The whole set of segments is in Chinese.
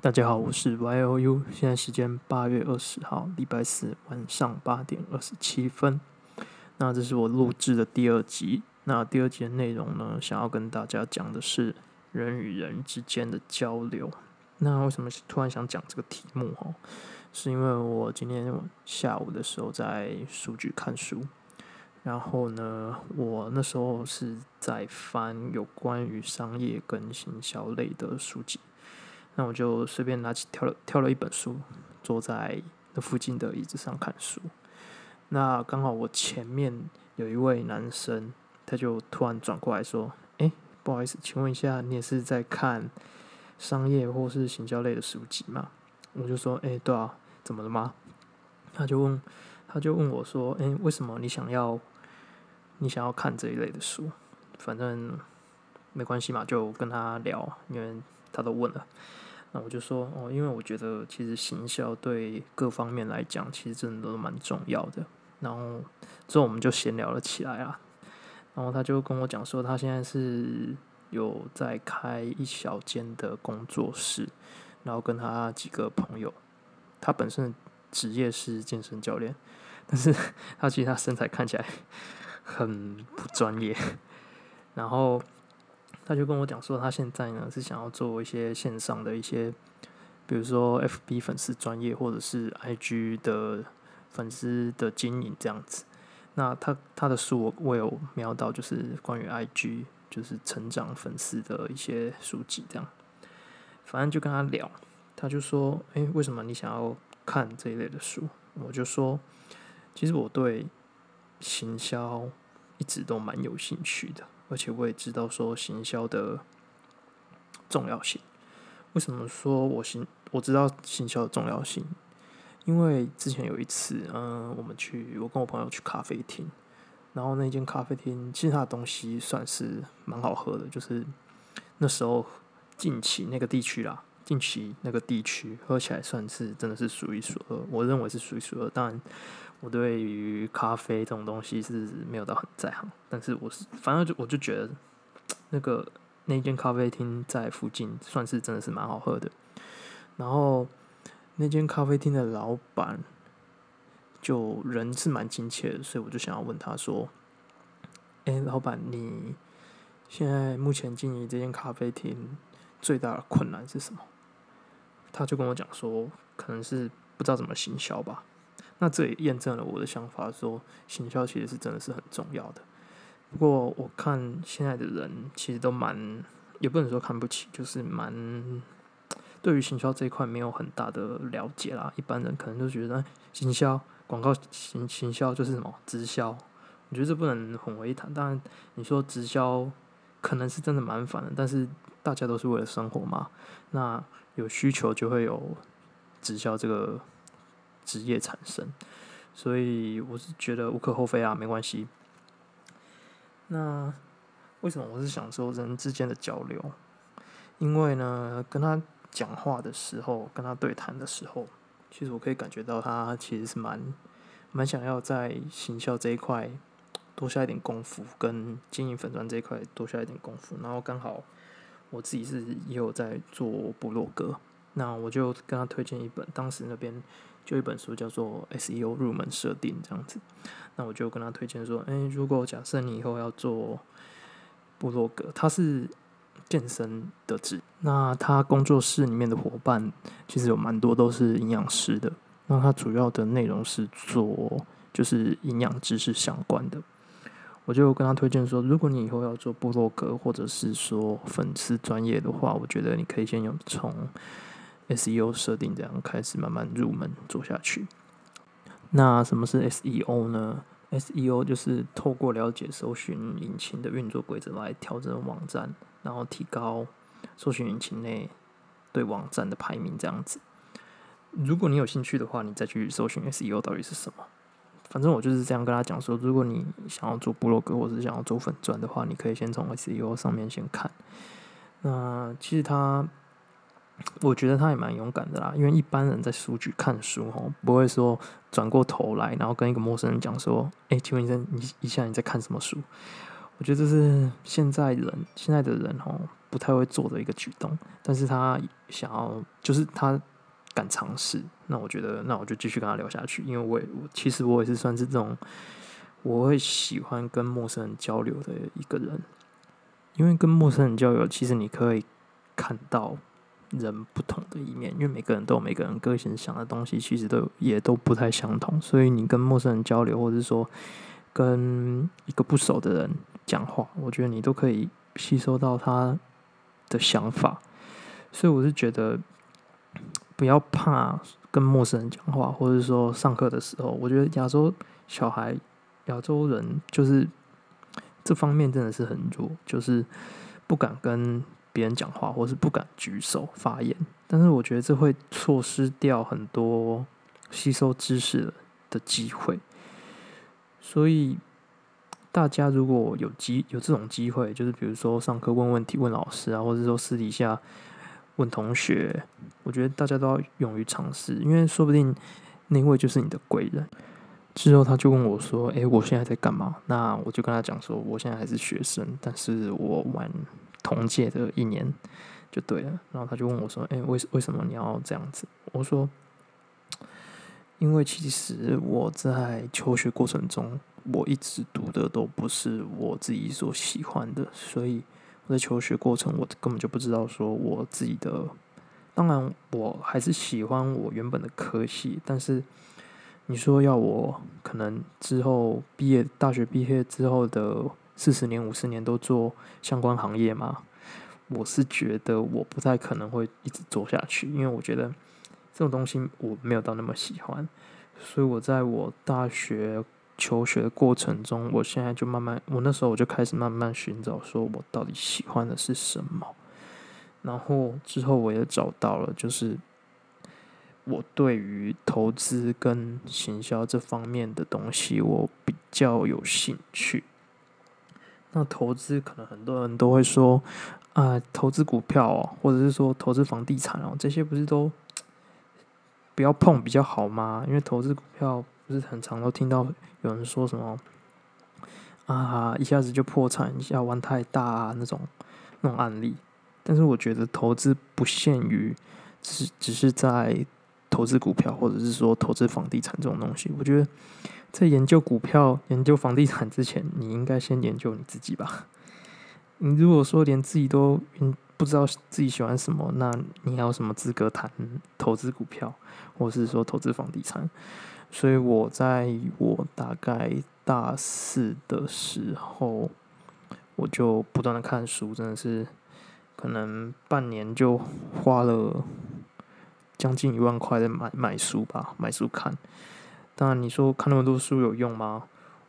大家好，我是 Y O U，现在时间八月二十号，礼拜四晚上八点二十七分。那这是我录制的第二集。那第二集的内容呢，想要跟大家讲的是人与人之间的交流。那为什么突然想讲这个题目？哦，是因为我今天下午的时候在书局看书。然后呢，我那时候是在翻有关于商业跟行销类的书籍，那我就随便拿起挑了挑了一本书，坐在那附近的椅子上看书。那刚好我前面有一位男生，他就突然转过来说：“哎，不好意思，请问一下，你也是在看商业或是行销类的书籍吗？”我就说：“哎，对啊，怎么了吗？”他就问，他就问我说：“哎，为什么你想要？”你想要看这一类的书，反正没关系嘛，就跟他聊，因为他都问了。那我就说哦，因为我觉得其实行销对各方面来讲，其实真的都蛮重要的。然后之后我们就闲聊了起来啊。然后他就跟我讲说，他现在是有在开一小间的工作室，然后跟他几个朋友，他本身职业是健身教练，但是他其实他身材看起来。很不专业，然后他就跟我讲说，他现在呢是想要做一些线上的一些，比如说 FB 粉丝专业或者是 IG 的粉丝的经营这样子。那他他的书我我有瞄到，就是关于 IG 就是成长粉丝的一些书籍这样。反正就跟他聊，他就说：“诶，为什么你想要看这一类的书？”我就说：“其实我对。”行销一直都蛮有兴趣的，而且我也知道说行销的重要性。为什么说我行我知道行销的重要性？因为之前有一次，嗯，我们去我跟我朋友去咖啡厅，然后那间咖啡厅其他的东西算是蛮好喝的，就是那时候近期那个地区啦，近期那个地区喝起来算是真的是数一数二，我认为是数一数二。当然。我对于咖啡这种东西是没有到很在行，但是我是反正就我就觉得那个那间咖啡厅在附近算是真的是蛮好喝的。然后那间咖啡厅的老板就人是蛮亲切的，所以我就想要问他说：“哎，老板，你现在目前经营这间咖啡厅最大的困难是什么？”他就跟我讲说：“可能是不知道怎么行销吧。”那这也验证了我的想法，说行销其实是真的是很重要的。不过我看现在的人其实都蛮，也不能说看不起，就是蛮对于行销这一块没有很大的了解啦。一般人可能就觉得行销、广告行行销就是什么直销，我觉得这不能混为一谈。当然你说直销可能是真的蛮烦的，但是大家都是为了生活嘛，那有需求就会有直销这个。职业产生，所以我是觉得无可厚非啊，没关系。那为什么我是想说人之间的交流？因为呢，跟他讲话的时候，跟他对谈的时候，其实我可以感觉到他其实是蛮蛮想要在行销这一块多下一点功夫，跟经营粉砖这一块多下一点功夫。然后刚好我自己是也有在做部落格，那我就跟他推荐一本，当时那边。就一本书叫做《SEO 入门设定》这样子，那我就跟他推荐说：，哎，如果假设你以后要做部落格，他是健身的职，那他工作室里面的伙伴其实有蛮多都是营养师的，那他主要的内容是做就是营养知识相关的，我就跟他推荐说：，如果你以后要做部落格或者是说粉丝专业的话，我觉得你可以先用从。SEO 设定这样开始慢慢入门做下去。那什么是 SEO 呢？SEO 就是透过了解搜寻引擎的运作规则来调整网站，然后提高搜寻引擎内对网站的排名这样子。如果你有兴趣的话，你再去搜寻 SEO 到底是什么。反正我就是这样跟他讲说，如果你想要做部落格或者想要做粉钻的话，你可以先从 SEO 上面先看。那其实他。我觉得他也蛮勇敢的啦，因为一般人在书局看书哦，不会说转过头来，然后跟一个陌生人讲说：“哎，请问医生，你一下你在看什么书？”我觉得这是现在人现在的人哦不太会做的一个举动，但是他想要，就是他敢尝试，那我觉得，那我就继续跟他聊下去，因为我也，我其实我也是算是这种，我会喜欢跟陌生人交流的一个人，因为跟陌生人交流，其实你可以看到人不同的一面，因为每个人都有每个人个性，想的东西其实都也都不太相同，所以你跟陌生人交流，或者是说跟一个不熟的人讲话，我觉得你都可以吸收到他。的想法，所以我是觉得不要怕跟陌生人讲话，或者说上课的时候，我觉得亚洲小孩、亚洲人就是这方面真的是很弱，就是不敢跟别人讲话，或是不敢举手发言。但是我觉得这会错失掉很多吸收知识的机会，所以。大家如果有机有这种机会，就是比如说上课问问题问老师啊，或者说私底下问同学，我觉得大家都要勇于尝试，因为说不定那位就是你的贵人。之后他就问我说：“诶，我现在在干嘛？”那我就跟他讲说：“我现在还是学生，但是我玩同届的一年就对了。”然后他就问我说：“诶，为为什么你要这样子？”我说：“因为其实我在求学过程中。”我一直读的都不是我自己所喜欢的，所以在求学过程，我根本就不知道说我自己的。当然，我还是喜欢我原本的科系，但是你说要我可能之后毕业，大学毕业之后的四十年、五十年都做相关行业吗？我是觉得我不太可能会一直做下去，因为我觉得这种东西我没有到那么喜欢，所以我在我大学。求学的过程中，我现在就慢慢，我那时候我就开始慢慢寻找，说我到底喜欢的是什么。然后之后我也找到了，就是我对于投资跟行销这方面的东西，我比较有兴趣。那投资可能很多人都会说，啊，投资股票哦，或者是说投资房地产哦，这些不是都 不要碰比较好吗？因为投资股票。不是很常都听到有人说什么啊，一下子就破产，一下玩太大啊那种那种案例。但是我觉得投资不限于只只是在投资股票，或者是说投资房地产这种东西。我觉得在研究股票、研究房地产之前，你应该先研究你自己吧。你如果说连自己都不知道自己喜欢什么，那你还有什么资格谈投资股票，或是说投资房地产？所以我在我大概大四的时候，我就不断的看书，真的是可能半年就花了将近一万块在买买书吧，买书看。当然，你说看那么多书有用吗？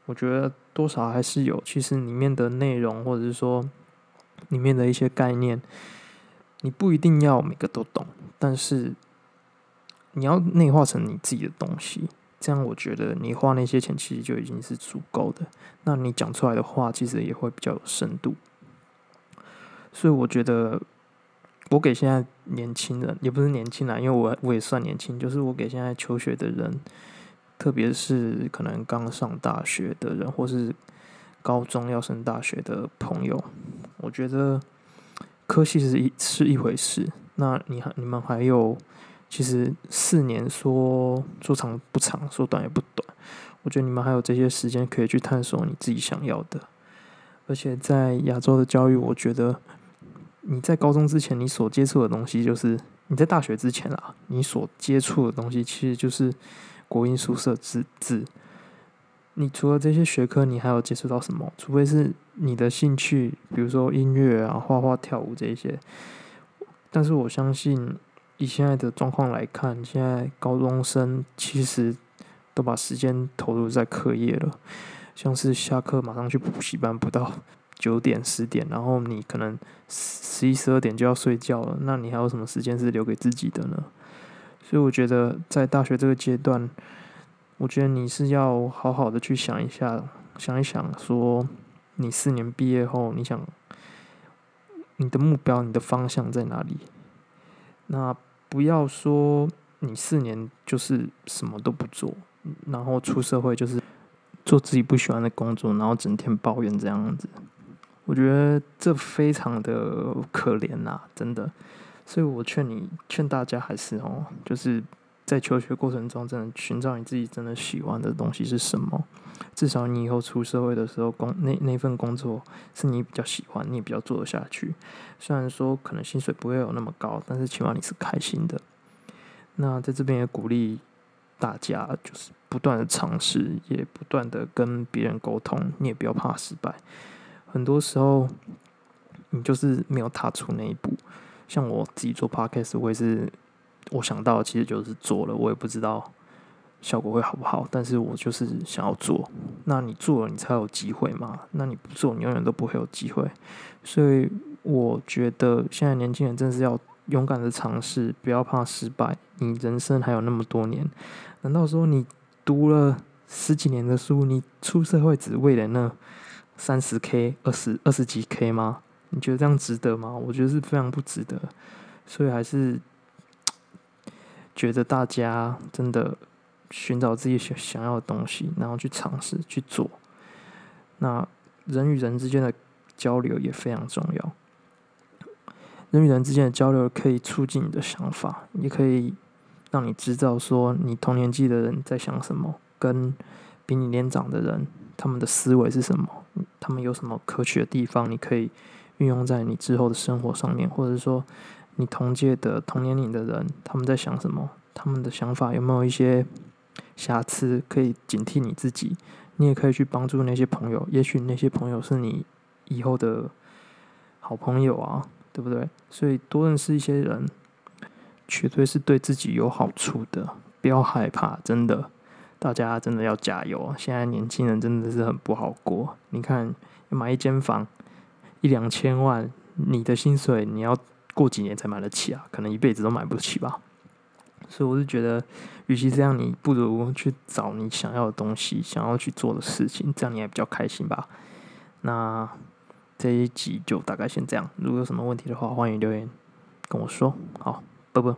我觉得多少还是有。其实里面的内容，或者是说里面的一些概念，你不一定要每个都懂，但是你要内化成你自己的东西。这样我觉得你花那些钱其实就已经是足够的。那你讲出来的话，其实也会比较有深度。所以我觉得，我给现在年轻人，也不是年轻人，因为我我也算年轻，就是我给现在求学的人，特别是可能刚上大学的人，或是高中要升大学的朋友，我觉得科系是一是一回事。那你还你们还有？其实四年说说长不长，说短也不短。我觉得你们还有这些时间可以去探索你自己想要的。而且在亚洲的教育，我觉得你在高中之前，你所接触的东西就是你在大学之前啊，你所接触的东西其实就是国音宿舍之字。你除了这些学科，你还有接触到什么？除非是你的兴趣，比如说音乐啊、画画、跳舞这些。但是我相信。以现在的状况来看，现在高中生其实都把时间投入在课业了，像是下课马上去补习班，不到九点十点，然后你可能十一十二点就要睡觉了，那你还有什么时间是留给自己的呢？所以我觉得在大学这个阶段，我觉得你是要好好的去想一下，想一想，说你四年毕业后，你想你的目标、你的方向在哪里？那不要说你四年就是什么都不做，然后出社会就是做自己不喜欢的工作，然后整天抱怨这样子。我觉得这非常的可怜呐，真的。所以我劝你，劝大家还是哦，就是在求学过程中，真的寻找你自己真的喜欢的东西是什么。至少你以后出社会的时候，工那那份工作是你比较喜欢，你也比较做得下去。虽然说可能薪水不会有那么高，但是起码你是开心的。那在这边也鼓励大家，就是不断的尝试，也不断的跟别人沟通，你也不要怕失败。很多时候，你就是没有踏出那一步。像我自己做 podcast，我也是，我想到其实就是做了，我也不知道效果会好不好，但是我就是想要做。那你做了，你才有机会嘛？那你不做，你永远都不会有机会。所以我觉得现在年轻人真是要勇敢的尝试，不要怕失败。你人生还有那么多年，难道说你读了十几年的书，你出社会只为了那三十 k、二十二十几 k 吗？你觉得这样值得吗？我觉得是非常不值得，所以还是觉得大家真的寻找自己想想要的东西，然后去尝试去做。那人与人之间的交流也非常重要，人与人之间的交流可以促进你的想法，也可以让你知道说你同年纪的人在想什么，跟比你年长的人他们的思维是什么，他们有什么可取的地方，你可以。运用在你之后的生活上面，或者说你同届的同年龄的人，他们在想什么？他们的想法有没有一些瑕疵？可以警惕你自己。你也可以去帮助那些朋友，也许那些朋友是你以后的好朋友啊，对不对？所以多认识一些人，绝对是对自己有好处的。不要害怕，真的，大家真的要加油啊。现在年轻人真的是很不好过。你看，买一间房。一两千万，你的薪水你要过几年才买得起啊？可能一辈子都买不起吧。所以我是觉得，与其这样，你不如去找你想要的东西，想要去做的事情，这样你还比较开心吧。那这一集就大概先这样。如果有什么问题的话，欢迎留言跟我说。好，拜拜。